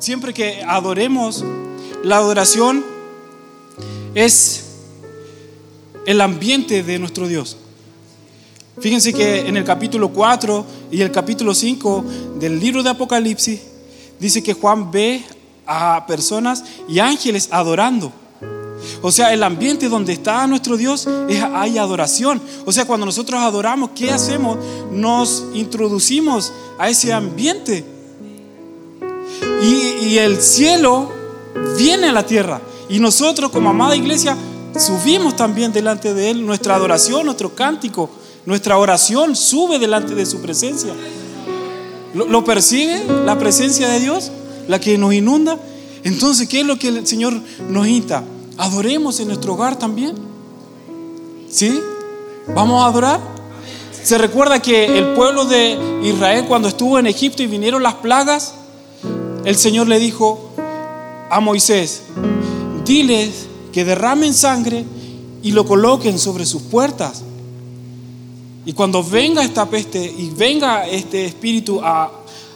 siempre que adoremos, la adoración es el ambiente de nuestro Dios. Fíjense que en el capítulo 4 y el capítulo 5 del libro de Apocalipsis dice que Juan ve a personas y ángeles adorando. O sea, el ambiente donde está nuestro Dios es, hay adoración. O sea, cuando nosotros adoramos, ¿qué hacemos? Nos introducimos a ese ambiente. Y, el cielo viene a la tierra. Y nosotros como amada iglesia subimos también delante de Él nuestra adoración, nuestro cántico, nuestra oración sube delante de su presencia. ¿Lo, lo percibe la presencia de Dios? La que nos inunda. Entonces, ¿qué es lo que el Señor nos insta? Adoremos en nuestro hogar también. ¿Sí? ¿Vamos a adorar? Se recuerda que el pueblo de Israel cuando estuvo en Egipto y vinieron las plagas, el Señor le dijo a Moisés, diles que derramen sangre y lo coloquen sobre sus puertas. Y cuando venga esta peste y venga este espíritu a,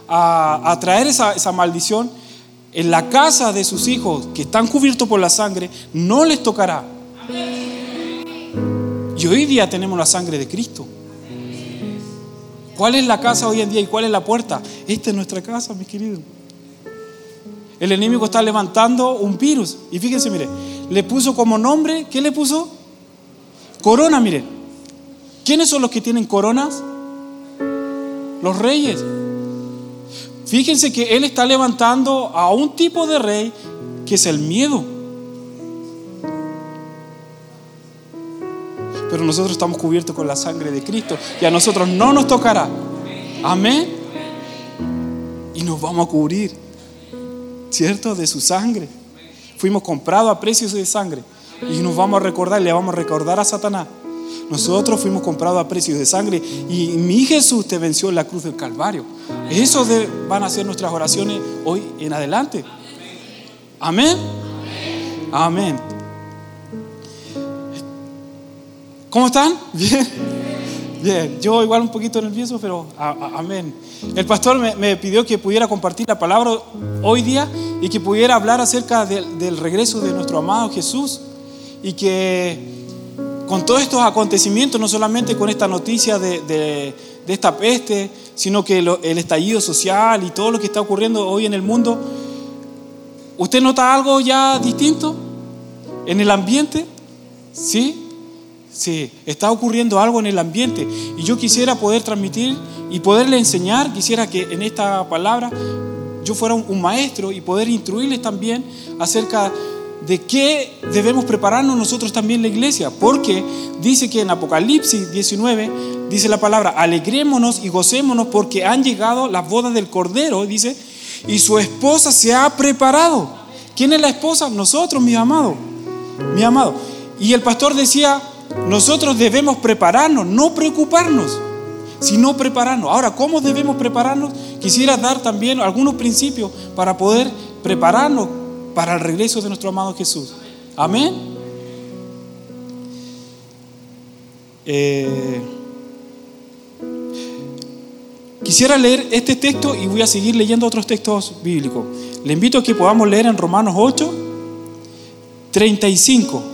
a, traer esa, esa maldición, en la casa de sus hijos que están cubiertos por la sangre, no les tocará. Y hoy día tenemos la sangre de Cristo. ¿Cuál es la casa hoy en día y cuál es la puerta? Esta es nuestra casa, mis queridos. El enemigo está levantando un virus. Y fíjense, mire, le puso como nombre, ¿qué le puso? Corona, mire. ¿Quiénes son los que tienen coronas? Los reyes. Fíjense que él está levantando a un tipo de rey que es el miedo. Pero nosotros estamos cubiertos con la sangre de Cristo y a nosotros no nos tocará. Amén. Y nos vamos a cubrir, ¿cierto? De su sangre. Fuimos comprados a precios de sangre y nos vamos a recordar, le vamos a recordar a Satanás. Nosotros fuimos comprados a precios de sangre y mi Jesús te venció en la cruz del Calvario. Eso van a ser nuestras oraciones hoy en adelante. Amén. Amén. ¿Cómo están? Bien. Bien. Yo igual un poquito nervioso, pero amén. El pastor me, pidió que pudiera compartir la palabra hoy día y que pudiera hablar acerca del regreso de nuestro amado Jesús y que con todos estos acontecimientos, no solamente con esta noticia de, esta peste, sino que el estallido social y todo lo que está ocurriendo hoy en el mundo, ¿usted nota algo ya distinto en el ambiente? ¿Sí? Sí, está ocurriendo algo en el ambiente. Y yo quisiera poder transmitir y poderle enseñar, quisiera que en esta palabra yo fuera un, maestro y poder instruirles también acerca de qué debemos prepararnos nosotros también la iglesia, porque dice que en Apocalipsis 19 dice la palabra, alegrémonos y gocémonos porque han llegado las bodas del Cordero, dice, y su esposa se ha preparado. ¿Quién es la esposa? Nosotros, mi amado, mi amado. Y el pastor decía, nosotros debemos prepararnos, no preocuparnos, sino prepararnos. Ahora, ¿cómo debemos prepararnos? Quisiera dar también algunos principios para poder prepararnos para el regreso de nuestro amado Jesús. Amén. Eh, quisiera leer este texto y voy a seguir leyendo otros textos bíblicos. Le invito a que podamos leer en Romanos 8, 35.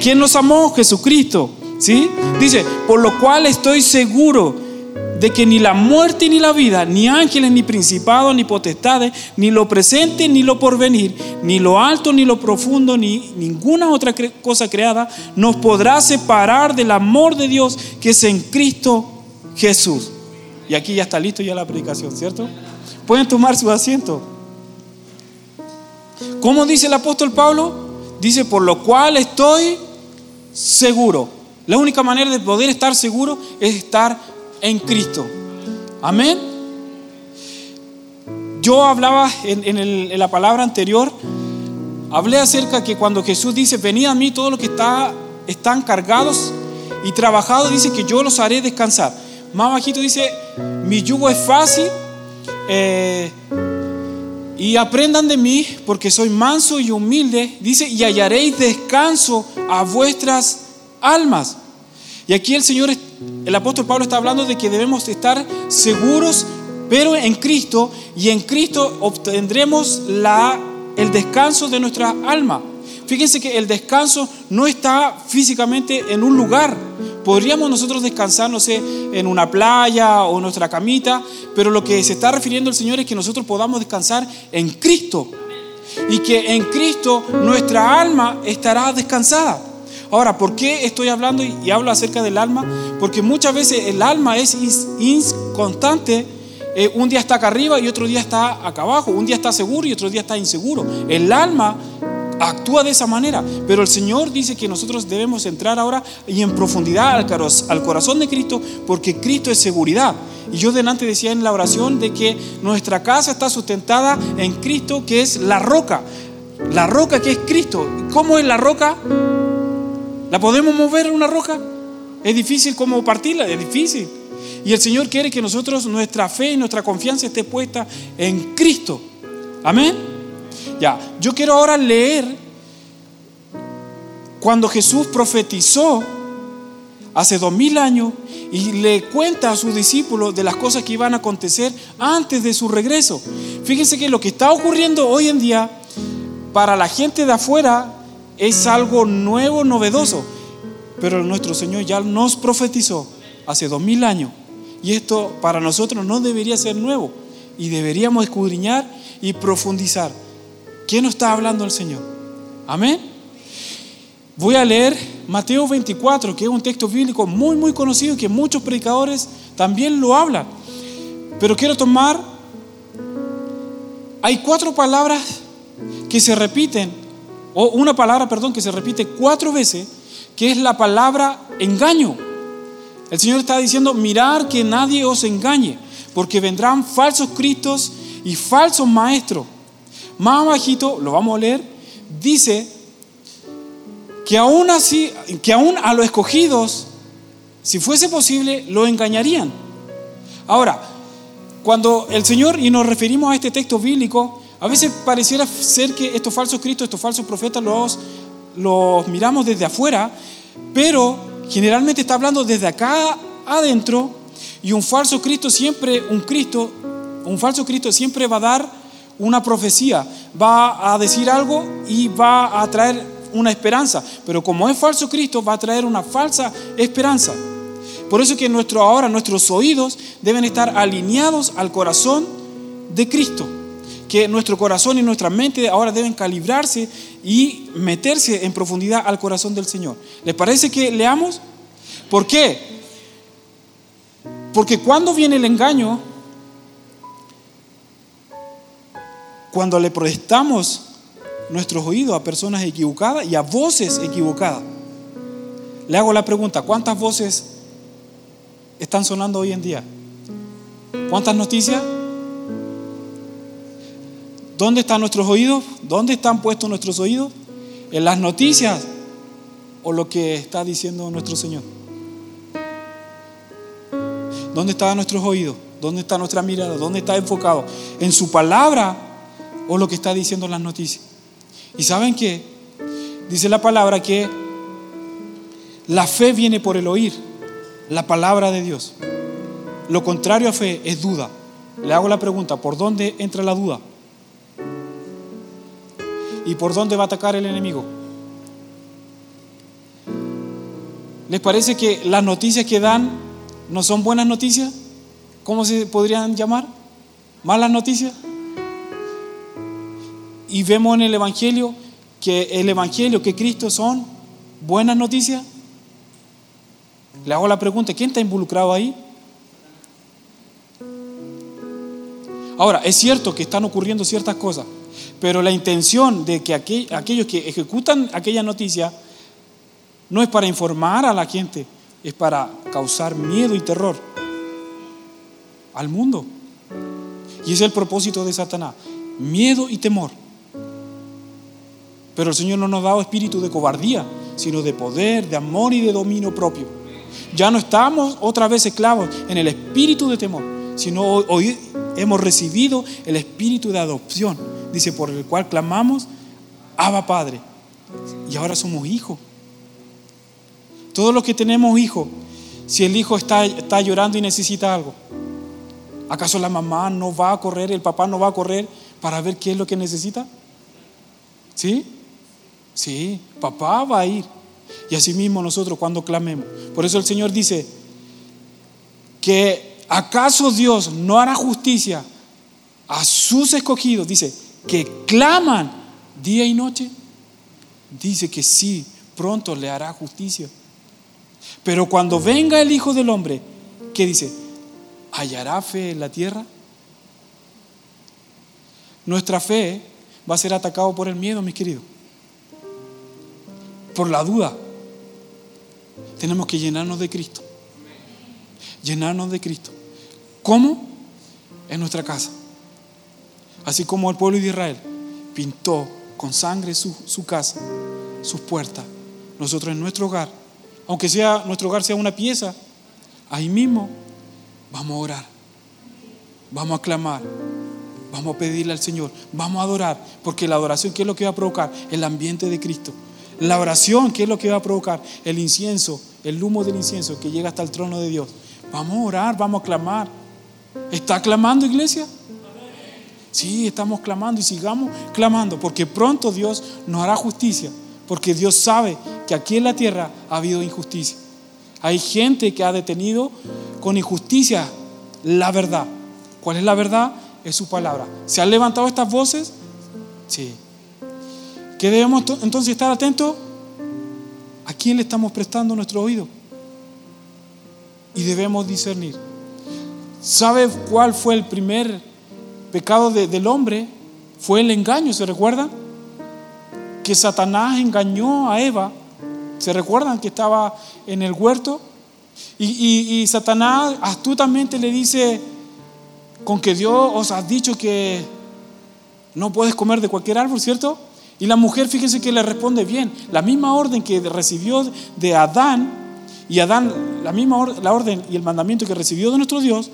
¿Quién nos amó? Jesucristo. ¿Sí? Dice, por lo cual estoy seguro de que ni la muerte ni la vida, ni ángeles, ni principados, ni potestades, ni lo presente, ni lo porvenir, ni lo alto, ni lo profundo, ni ninguna otra cosa creada, nos podrá separar del amor de Dios que es en Cristo Jesús. Y aquí ya está listo ya la predicación, ¿cierto? Pueden tomar su asiento. ¿Cómo dice el apóstol Pablo? Dice, por lo cual estoy seguro. La única manera de poder estar seguro es estar en Cristo. Amén. yo hablaba en, la palabra anterior, hablé acerca que cuando Jesús dice, venid a mí todos los que está, están cargados y trabajados, dice que yo los haré descansar. Más bajito dice, mi yugo es fácil eh, y aprendan de mí porque soy manso y humilde, dice, y hallaréis descanso a vuestras almas. Y aquí el Señor, el apóstol Pablo está hablando de que debemos estar seguros, pero en Cristo, y en Cristo obtendremos la, el descanso de nuestra alma. Fíjense que el descanso no está físicamente en un lugar. Podríamos nosotros descansar, no sé, en una playa o en nuestra camita, pero lo que se está refiriendo el Señor es que nosotros podamos descansar en Cristo. Y que en Cristo nuestra alma estará descansada. Ahora, ¿por qué estoy hablando y hablo acerca del alma? Porque muchas veces el alma es inconstante. Eh, un día está acá arriba y otro día está acá abajo. Un día está seguro y otro día está inseguro. El alma actúa de esa manera. Pero el Señor dice que nosotros debemos entrar ahora y en profundidad al corazón de Cristo porque Cristo es seguridad. Y yo delante decía en la oración de que nuestra casa está sustentada en Cristo que es la roca. La roca que es Cristo. ¿Cómo es la roca? ¿La podemos mover una roca? Es difícil como partirla, es difícil. Y el Señor quiere que nosotros, nuestra fe y nuestra confianza esté puesta en Cristo. Amén. Ya, yo quiero ahora leer cuando Jesús profetizó hace dos mil años y le cuenta a sus discípulos de las cosas que iban a acontecer antes de su regreso. Fíjense que lo que está ocurriendo hoy en día para la gente de afuera es algo nuevo, novedoso. Pero nuestro Señor ya nos profetizó hace dos mil años. Y esto para nosotros no debería ser nuevo. Y deberíamos escudriñar y profundizar. ¿Qué nos está hablando el Señor? Amén. Voy a leer Mateo 24, que es un texto bíblico muy, muy conocido que muchos predicadores también lo hablan. Pero quiero tomar, hay cuatro palabras que se repiten o una palabra, perdón, que se repite cuatro veces, que es la palabra engaño. El Señor está diciendo, mirar que nadie os engañe, porque vendrán falsos cristos y falsos maestros. Más bajito, lo vamos a leer, dice que aún así, que aún a los escogidos, si fuese posible, lo engañarían. Ahora, cuando el Señor, y nos referimos a este texto bíblico, a veces pareciera ser que estos falsos cristos, estos falsos profetas los, los miramos desde afuera, pero generalmente está hablando desde acá adentro y un falso Cristo siempre, un Cristo, un falso Cristo siempre va a dar una profecía, va a decir algo y va a traer una esperanza, pero como es falso Cristo va a traer una falsa esperanza. Por eso que nuestro, ahora nuestros oídos deben estar alineados al corazón de Cristo que nuestro corazón y nuestra mente ahora deben calibrarse y meterse en profundidad al corazón del Señor. ¿Les parece que leamos? ¿Por qué? Porque cuando viene el engaño, cuando le prestamos nuestros oídos a personas equivocadas y a voces equivocadas. Le hago la pregunta, ¿cuántas voces están sonando hoy en día? ¿Cuántas noticias? ¿Dónde están nuestros oídos? ¿Dónde están puestos nuestros oídos? ¿En las noticias o lo que está diciendo nuestro Señor? ¿Dónde están nuestros oídos? ¿Dónde está nuestra mirada? ¿Dónde está enfocado? ¿En su palabra o lo que está diciendo las noticias? ¿Y saben qué? Dice la palabra que la fe viene por el oír, la palabra de Dios. Lo contrario a fe es duda. Le hago la pregunta, ¿por dónde entra la duda? ¿Y por dónde va a atacar el enemigo? ¿Les parece que las noticias que dan no son buenas noticias? ¿Cómo se podrían llamar? ¿Malas noticias? Y vemos en el Evangelio que el Evangelio, que Cristo son buenas noticias. Le hago la pregunta, ¿quién está involucrado ahí? Ahora, es cierto que están ocurriendo ciertas cosas, pero la intención de que aquellos que ejecutan aquella noticia no es para informar a la gente, es para causar miedo y terror al mundo. Y es el propósito de Satanás. Miedo y temor. Pero el Señor no nos ha dado espíritu de cobardía, sino de poder, de amor y de dominio propio. Ya no estamos otra vez esclavos en el espíritu de temor, sino hoy hemos recibido el espíritu de adopción, dice, por el cual clamamos, Abba Padre. Y ahora somos hijos. Todos los que tenemos hijos, si el hijo está, está llorando y necesita algo, ¿acaso la mamá no va a correr, el papá no va a correr para ver qué es lo que necesita? ¿Sí? Sí, papá va a ir. Y así mismo nosotros cuando clamemos. Por eso el Señor dice que acaso Dios no hará justicia a sus escogidos, dice, que claman día y noche. Dice que sí, pronto le hará justicia. Pero cuando venga el Hijo del Hombre, ¿qué dice? ¿Hallará fe en la tierra? Nuestra fe va a ser atacado por el miedo, mis queridos. Por la duda. Tenemos que llenarnos de Cristo. Llenarnos de Cristo. ¿Cómo? En nuestra casa. Así como el pueblo de Israel pintó con sangre su, casa, sus puertas. Nosotros en nuestro hogar, aunque sea nuestro hogar sea una pieza, ahí mismo vamos a orar, vamos a clamar, vamos a pedirle al Señor, vamos a adorar, porque la adoración, ¿qué es lo que va a provocar? El ambiente de Cristo. La oración, ¿qué es lo que va a provocar? El incienso, el humo del incienso que llega hasta el trono de Dios. Vamos a orar, vamos a clamar. ¿Está clamando, iglesia? Sí, estamos clamando y sigamos clamando, porque pronto Dios nos hará justicia, porque Dios sabe que aquí en la tierra ha habido injusticia. Hay gente que ha detenido con injusticia la verdad. ¿Cuál es la verdad? Es su palabra. ¿Se han levantado estas voces? Sí. ¿Qué debemos entonces estar atentos? ¿A quién le estamos prestando nuestro oído? Y debemos discernir. ¿Sabe cuál fue el primer pecado del hombre? Fue el engaño, ¿se recuerdan? Que Satanás engañó a Eva. ¿Se recuerdan que estaba en el huerto? Y, y Satanás astutamente le dice, con que Dios os ha dicho que no puedes comer de cualquier árbol, ¿cierto? Y la mujer, fíjense que le responde bien. La misma orden que recibió de Adán, y Adán, la misma la orden y el mandamiento que recibió de nuestro Dios,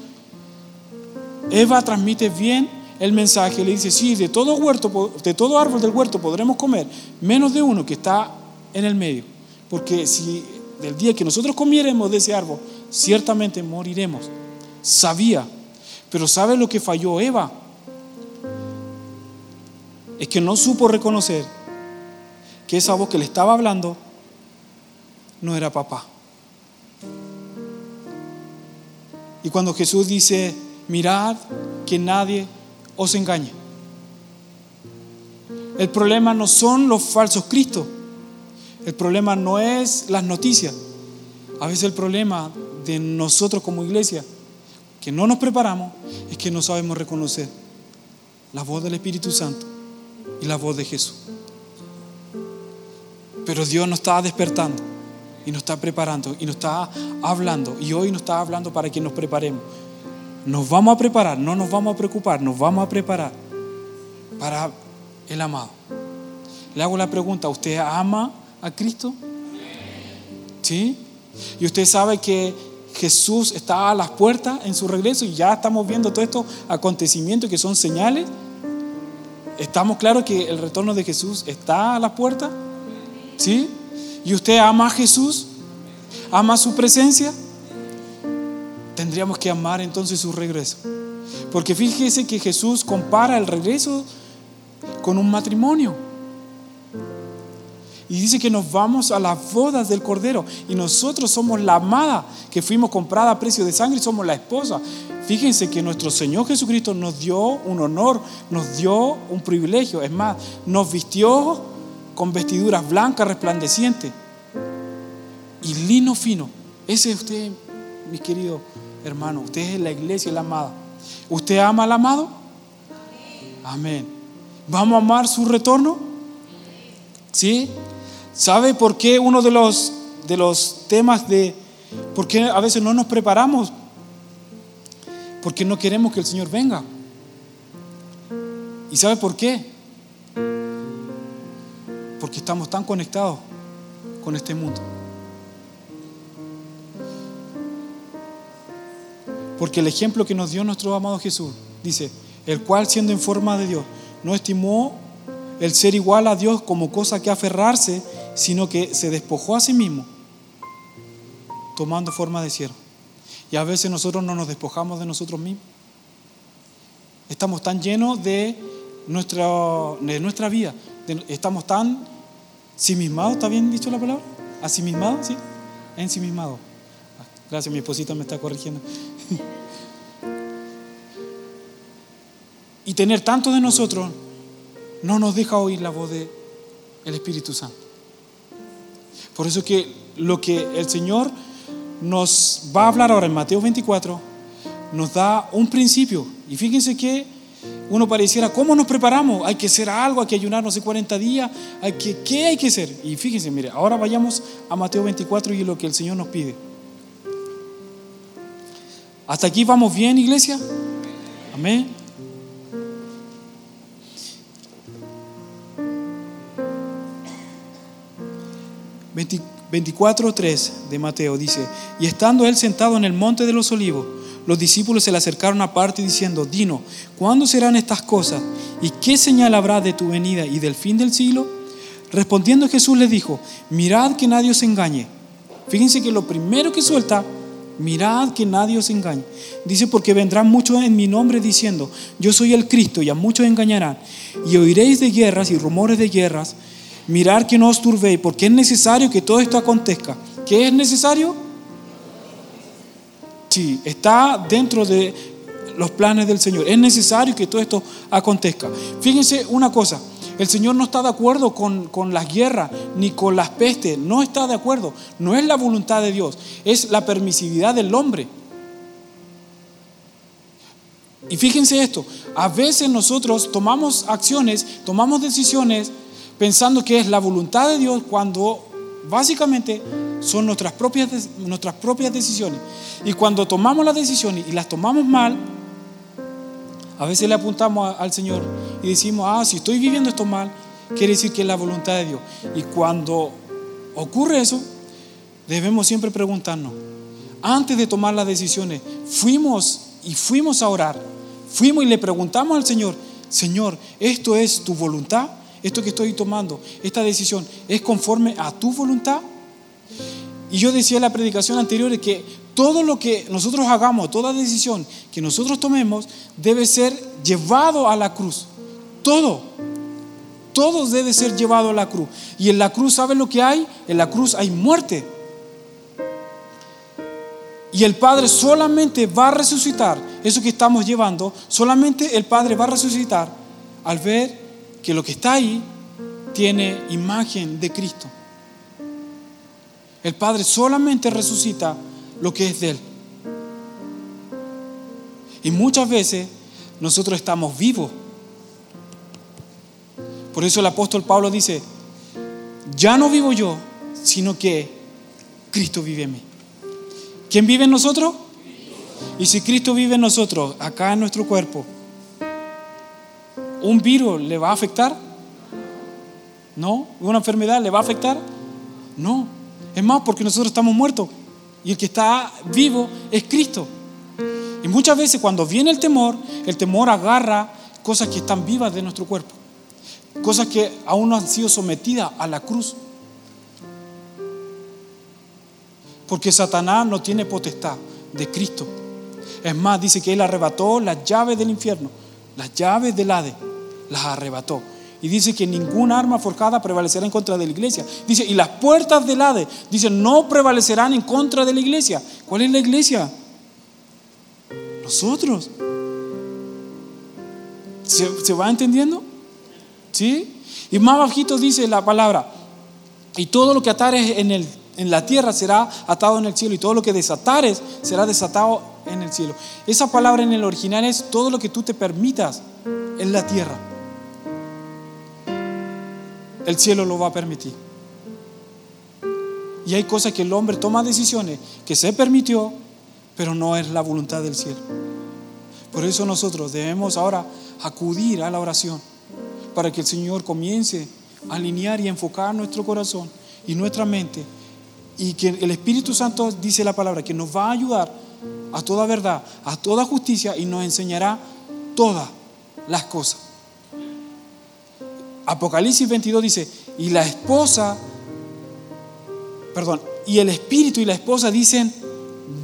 Eva transmite bien el mensaje. Le dice, sí, de todo, huerto, de todo árbol del huerto podremos comer, menos de uno que está en el medio. Porque si del día que nosotros comiéramos de ese árbol, ciertamente moriremos. Sabía. Pero ¿sabe lo que falló Eva? Es que no supo reconocer que esa voz que le estaba hablando no era papá. Y cuando Jesús dice, mirad que nadie os engañe. El problema no son los falsos cristos. El problema no es las noticias. A veces el problema de nosotros como iglesia, que no nos preparamos, es que no sabemos reconocer la voz del Espíritu Santo y la voz de Jesús. Pero Dios nos está despertando y nos está preparando y nos está hablando. Y hoy nos está hablando para que nos preparemos. Nos vamos a preparar, no nos vamos a preocupar, nos vamos a preparar para el amado. Le hago la pregunta, ¿usted ama a Cristo? ¿Sí? Y usted sabe que Jesús está a las puertas en su regreso y ya estamos viendo todos estos acontecimientos que son señales ¿Estamos claros que el retorno de Jesús está a la puerta? ¿Sí? ¿Y usted ama a Jesús? ¿Ama su presencia? Tendríamos que amar entonces su regreso. Porque fíjese que Jesús compara el regreso con un matrimonio. Y dice que nos vamos a las bodas del Cordero. Y nosotros somos la amada que fuimos comprada a precio de sangre y somos la esposa. Fíjense que nuestro Señor Jesucristo nos dio un honor, nos dio un privilegio. Es más, nos vistió con vestiduras blancas resplandecientes y lino fino. Ese es usted, mi querido hermano. Usted es la iglesia, la amada. ¿Usted ama al amado? Amén. ¿Vamos a amar su retorno? ¿Sí? ¿Sabe por qué uno de los, de los temas de por qué a veces no nos preparamos porque no queremos que el Señor venga. ¿Y sabe por qué? Porque estamos tan conectados con este mundo. Porque el ejemplo que nos dio nuestro amado Jesús dice, el cual siendo en forma de Dios, no estimó el ser igual a Dios como cosa que aferrarse, sino que se despojó a sí mismo, tomando forma de siervo. Y a veces nosotros no nos despojamos de nosotros mismos. Estamos tan llenos de nuestra, de nuestra vida, estamos tan ensimismados, ¿está bien dicho la palabra? ¿Asimismados? Sí, ensimismados. Gracias, mi esposita me está corrigiendo. y tener tanto de nosotros no nos deja oír la voz del el Espíritu Santo. Por eso que lo que el Señor nos va a hablar ahora en Mateo 24 nos da un principio. Y fíjense que uno pareciera, ¿cómo nos preparamos? Hay que hacer algo, hay que ayunar no sé 40 días, hay que, ¿qué hay que hacer? Y fíjense, mire, ahora vayamos a Mateo 24 y lo que el Señor nos pide. ¿Hasta aquí vamos bien, iglesia? Amén. 24.3 de Mateo dice, y estando él sentado en el monte de los olivos, los discípulos se le acercaron aparte diciendo, Dino, ¿cuándo serán estas cosas? ¿Y qué señal habrá de tu venida y del fin del siglo? Respondiendo Jesús les dijo, mirad que nadie os engañe. Fíjense que lo primero que suelta, mirad que nadie os engañe. Dice, porque vendrán muchos en mi nombre diciendo, yo soy el Cristo, y a muchos engañarán. Y oiréis de guerras y rumores de guerras mirar que no os turbéis, porque es necesario que todo esto acontezca. ¿Qué es necesario? Sí, está dentro de los planes del Señor. Es necesario que todo esto acontezca. Fíjense una cosa, el Señor no está de acuerdo con, con, las guerras ni con las pestes, no está de acuerdo. No es la voluntad de Dios, es la permisividad del hombre. Y fíjense esto, a veces nosotros tomamos acciones, tomamos decisiones pensando que es la voluntad de Dios cuando básicamente son nuestras propias, nuestras propias decisiones. Y cuando tomamos las decisiones y las tomamos mal, a veces le apuntamos al Señor y decimos, ah, si estoy viviendo esto mal, quiere decir que es la voluntad de Dios. Y cuando ocurre eso, debemos siempre preguntarnos, antes de tomar las decisiones, fuimos y fuimos a orar, fuimos y le preguntamos al Señor, Señor, ¿esto es tu voluntad? Esto que estoy tomando, esta decisión, es conforme a tu voluntad? Y yo decía en la predicación anterior que todo lo que nosotros hagamos, toda decisión que nosotros tomemos, debe ser llevado a la cruz. Todo. Todo debe ser llevado a la cruz. Y en la cruz, ¿saben lo que hay? En la cruz hay muerte. Y el Padre solamente va a resucitar eso que estamos llevando, solamente el Padre va a resucitar al ver que lo que está ahí tiene imagen de Cristo. El Padre solamente resucita lo que es de Él. Y muchas veces nosotros estamos vivos. Por eso el apóstol Pablo dice, ya no vivo yo, sino que Cristo vive en mí. ¿Quién vive en nosotros? Y si Cristo vive en nosotros, acá en nuestro cuerpo, ¿Un virus le va a afectar? ¿No? ¿Una enfermedad le va a afectar? No. Es más, porque nosotros estamos muertos y el que está vivo es Cristo. Y muchas veces cuando viene el temor, el temor agarra cosas que están vivas de nuestro cuerpo, cosas que aún no han sido sometidas a la cruz. Porque Satanás no tiene potestad de Cristo. Es más, dice que Él arrebató las llaves del infierno, las llaves del Hades las arrebató. Y dice que ninguna arma forjada prevalecerá en contra de la iglesia. Dice, y las puertas del Hades, dice, no prevalecerán en contra de la iglesia. ¿Cuál es la iglesia? Nosotros. ¿Se, va entendiendo? ¿Sí? Y más bajito dice la palabra, y todo lo que atares en, el, en la tierra será atado en el cielo, y todo lo que desatares será desatado en el cielo. Esa palabra en el original es todo lo que tú te permitas en la tierra el cielo lo va a permitir. Y hay cosas que el hombre toma decisiones que se permitió, pero no es la voluntad del cielo. Por eso nosotros debemos ahora acudir a la oración para que el Señor comience a alinear y enfocar nuestro corazón y nuestra mente. Y que el Espíritu Santo dice la palabra que nos va a ayudar a toda verdad, a toda justicia y nos enseñará todas las cosas. Apocalipsis 22 dice, y la esposa, perdón, y el Espíritu y la esposa dicen,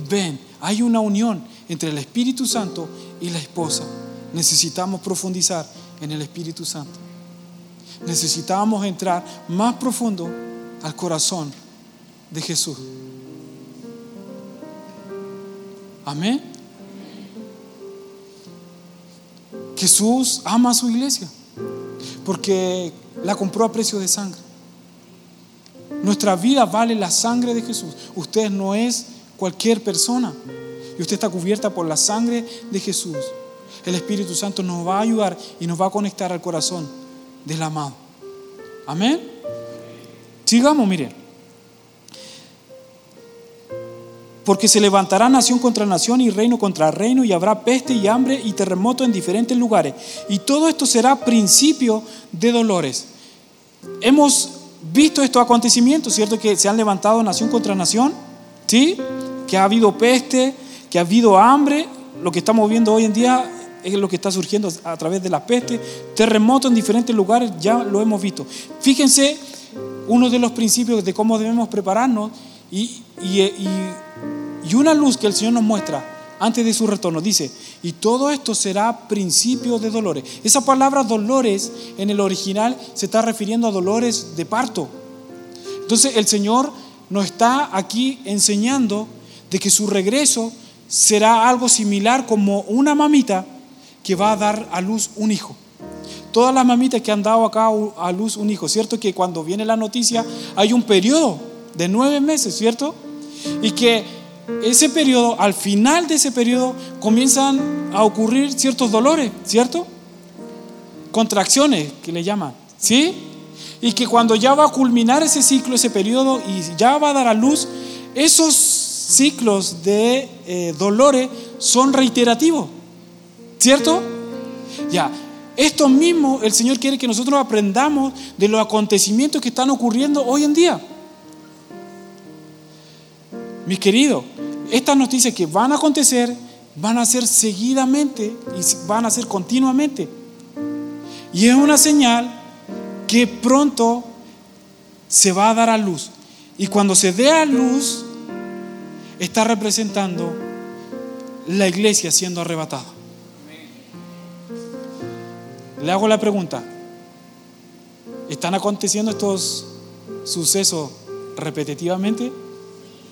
ven, hay una unión entre el Espíritu Santo y la esposa. Necesitamos profundizar en el Espíritu Santo. Necesitamos entrar más profundo al corazón de Jesús. Amén. Jesús ama a su iglesia porque la compró a precio de sangre. Nuestra vida vale la sangre de Jesús. Usted no es cualquier persona y usted está cubierta por la sangre de Jesús. El Espíritu Santo nos va a ayudar y nos va a conectar al corazón del amado. Amén. Sigamos, miren. Porque se levantará nación contra nación y reino contra reino y habrá peste y hambre y terremoto en diferentes lugares. Y todo esto será principio de dolores. Hemos visto estos acontecimientos, ¿cierto? Que se han levantado nación contra nación, ¿sí? Que ha habido peste, que ha habido hambre. Lo que estamos viendo hoy en día es lo que está surgiendo a través de la peste. Terremoto en diferentes lugares, ya lo hemos visto. Fíjense uno de los principios de cómo debemos prepararnos y, y y una luz que el Señor nos muestra antes de su retorno. Dice, y todo esto será principio de dolores. Esa palabra dolores en el original se está refiriendo a dolores de parto. Entonces el Señor nos está aquí enseñando de que su regreso será algo similar como una mamita que va a dar a luz un hijo. Todas las mamitas que han dado acá a luz un hijo, ¿cierto? Que cuando viene la noticia hay un periodo de nueve meses, ¿cierto? Y que ese periodo, al final de ese periodo, comienzan a ocurrir ciertos dolores, ¿cierto? Contracciones que le llaman, ¿sí? Y que cuando ya va a culminar ese ciclo, ese periodo, y ya va a dar a luz, esos ciclos de eh, dolores son reiterativos, ¿cierto? Ya, esto mismo el Señor quiere que nosotros aprendamos de los acontecimientos que están ocurriendo hoy en día. Mis queridos, estas noticias que van a acontecer van a ser seguidamente y van a ser continuamente. Y es una señal que pronto se va a dar a luz. Y cuando se dé a luz, está representando la iglesia siendo arrebatada. Le hago la pregunta, ¿están aconteciendo estos sucesos repetitivamente?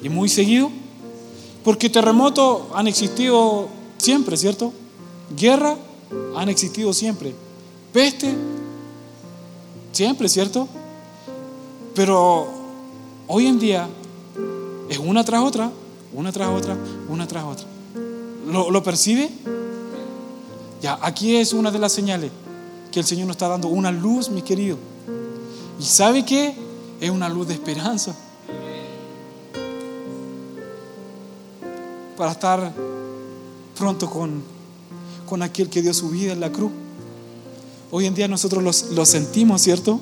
y muy seguido. Porque terremotos han existido siempre, ¿cierto? Guerra han existido siempre. Peste, siempre, ¿cierto? Pero hoy en día es una tras otra, una tras otra, una tras otra. ¿Lo, lo percibe? Ya, aquí es una de las señales que el Señor nos está dando, una luz, mi querido. ¿Y sabe qué? Es una luz de esperanza. Para estar pronto con, con aquel que dio su vida en la cruz. Hoy en día nosotros lo sentimos, ¿cierto?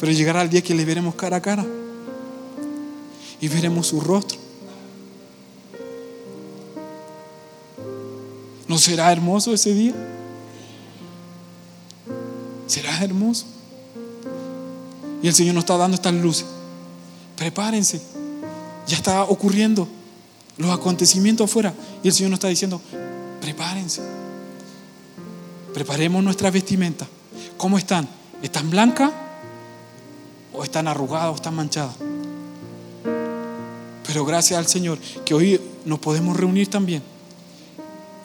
Pero llegará el día que le veremos cara a cara y veremos su rostro. ¿No será hermoso ese día? ¿Será hermoso? Y el Señor nos está dando estas luces. Prepárense. Ya está ocurriendo los acontecimientos afuera. Y el Señor nos está diciendo, prepárense. Preparemos nuestra vestimenta. ¿Cómo están? ¿Están blancas? ¿O están arrugadas o están manchadas? Pero gracias al Señor que hoy nos podemos reunir también.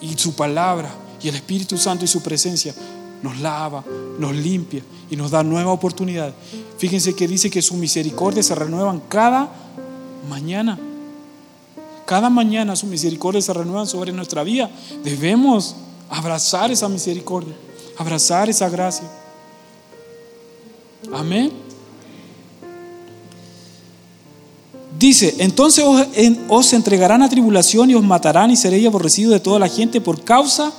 Y su palabra y el Espíritu Santo y su presencia nos lava, nos limpia y nos da nueva oportunidad. Fíjense que dice que su misericordia se renuevan cada mañana. Cada mañana su misericordia se renueva sobre nuestra vida. Debemos abrazar esa misericordia, abrazar esa gracia. Amén. Dice, entonces os, entregarán a tribulación y os matarán y seréis aborrecidos de toda la gente por causa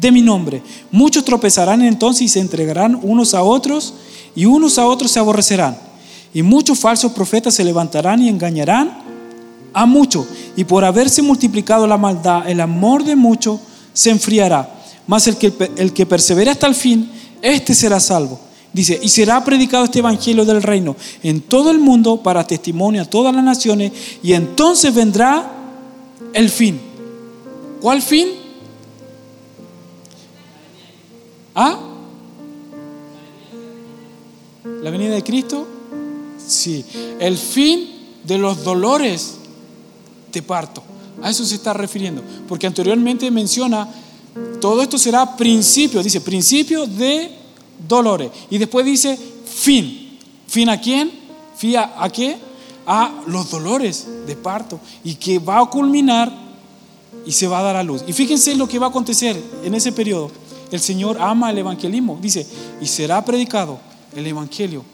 de mi nombre. Muchos tropezarán entonces y se entregarán unos a otros y unos a otros se aborrecerán. Y muchos falsos profetas se levantarán y engañarán a muchos. Y por haberse multiplicado la maldad, el amor de muchos se enfriará. Mas el que, el que persevere hasta el fin, este será salvo. Dice, y será predicado este evangelio del reino en todo el mundo para testimonio a todas las naciones, y entonces vendrá el fin. ¿Cuál fin? ¿Ah? ¿La venida de Cristo? Sí. El fin de los dolores parto. A eso se está refiriendo. Porque anteriormente menciona, todo esto será principio, dice, principio de dolores. Y después dice, fin. ¿Fin a quién? ¿Fin a, a qué? A los dolores de parto. Y que va a culminar y se va a dar a luz. Y fíjense lo que va a acontecer en ese periodo el Señor ama el evangelismo. Dice, y será predicado el evangelio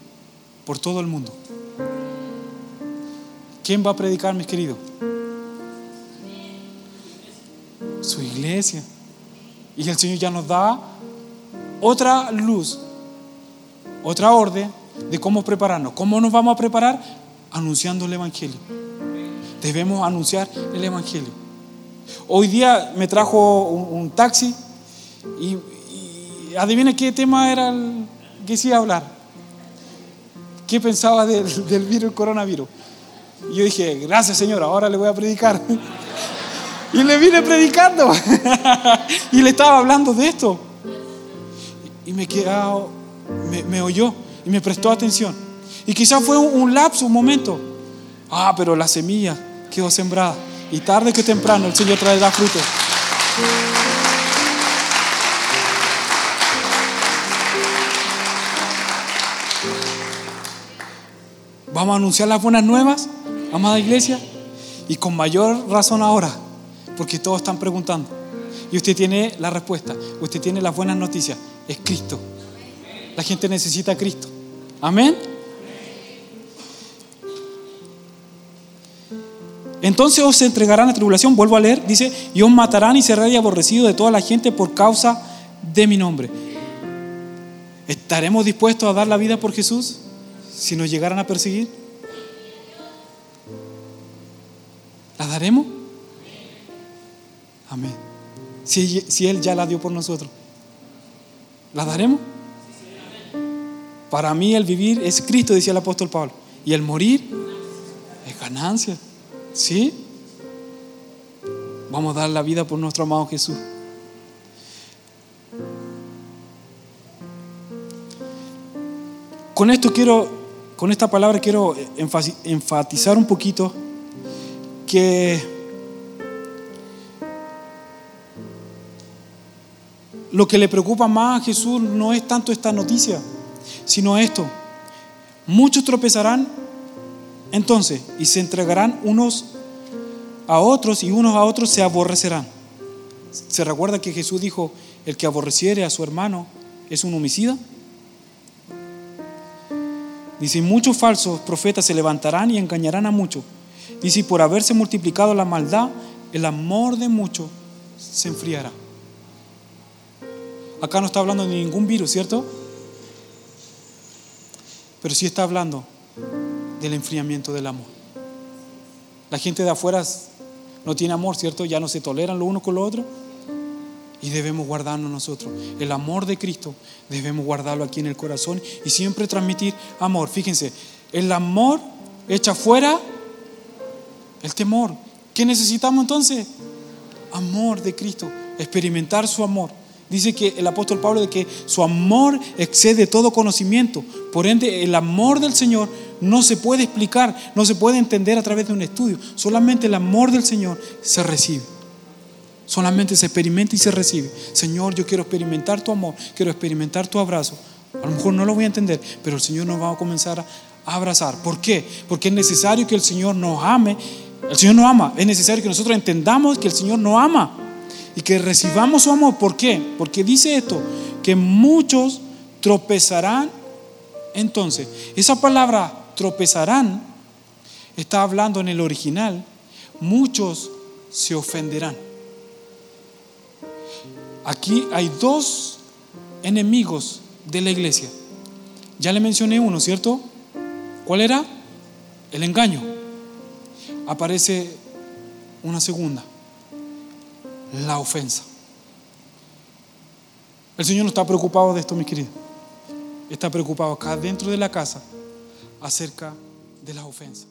por todo el mundo. ¿Quién va a predicar, mis queridos? Su iglesia. Y el Señor ya nos da otra luz, otra orden de cómo prepararnos. ¿Cómo nos vamos a preparar? Anunciando el Evangelio. Debemos anunciar el Evangelio. Hoy día me trajo un, taxi y, adivina qué tema era el que sí hablar. ¿Qué pensaba del, del virus, coronavirus? Y yo dije, gracias Señor, ahora le voy a predicar. Y le vine predicando. y le estaba hablando de esto. Y me quedó, me, oyó y me prestó atención. Y quizás fue un, un, lapso, un momento. Ah, pero la semilla quedó sembrada. Y tarde que temprano el Señor traerá fruto. Vamos a anunciar las buenas nuevas, amada iglesia, y con mayor razón ahora, porque todos están preguntando. Y usted tiene la respuesta, usted tiene las buenas noticias, es Cristo. La gente necesita a Cristo. Amén. Entonces os entregarán a tribulación, vuelvo a leer, dice, y os matarán y serán aborrecidos de toda la gente por causa de mi nombre. ¿Estaremos dispuestos a dar la vida por Jesús? si nos llegaran a perseguir? ¿La daremos? Amén. Si, si Él ya la dio por nosotros, ¿la daremos? Para mí el vivir es Cristo, decía el apóstol Pablo. Y el morir es ganancia. ¿Sí? Vamos a dar la vida por nuestro amado Jesús. Con esto quiero con esta palabra quiero enfatizar un poquito que lo que le preocupa más a Jesús no es tanto esta noticia, sino esto. Muchos tropezarán entonces y se entregarán unos a otros y unos a otros se aborrecerán. ¿Se recuerda que Jesús dijo, el que aborreciere a su hermano es un homicida? Dice, muchos falsos profetas se levantarán y engañarán a muchos. Dice, por haberse multiplicado la maldad, el amor de muchos se enfriará. Acá no está hablando de ningún virus, ¿cierto? Pero sí está hablando del enfriamiento del amor. La gente de afuera no tiene amor, ¿cierto? Ya no se toleran lo uno con lo otro. Y debemos guardarnos nosotros. El amor de Cristo debemos guardarlo aquí en el corazón y siempre transmitir amor. Fíjense, el amor echa fuera el temor. ¿Qué necesitamos entonces? Amor de Cristo, experimentar su amor. Dice que el apóstol Pablo de que su amor excede todo conocimiento. Por ende, el amor del Señor no se puede explicar, no se puede entender a través de un estudio. Solamente el amor del Señor se recibe. Solamente se experimenta y se recibe. Señor, yo quiero experimentar tu amor, quiero experimentar tu abrazo. A lo mejor no lo voy a entender, pero el Señor nos va a comenzar a abrazar. ¿Por qué? Porque es necesario que el Señor nos ame. El Señor nos ama. Es necesario que nosotros entendamos que el Señor nos ama y que recibamos su amor. ¿Por qué? Porque dice esto, que muchos tropezarán. Entonces, esa palabra tropezarán está hablando en el original. Muchos se ofenderán. Aquí hay dos enemigos de la iglesia. Ya le mencioné uno, ¿cierto? ¿Cuál era? El engaño. Aparece una segunda, la ofensa. El Señor no está preocupado de esto, mis queridos. Está preocupado acá dentro de la casa acerca de la ofensa.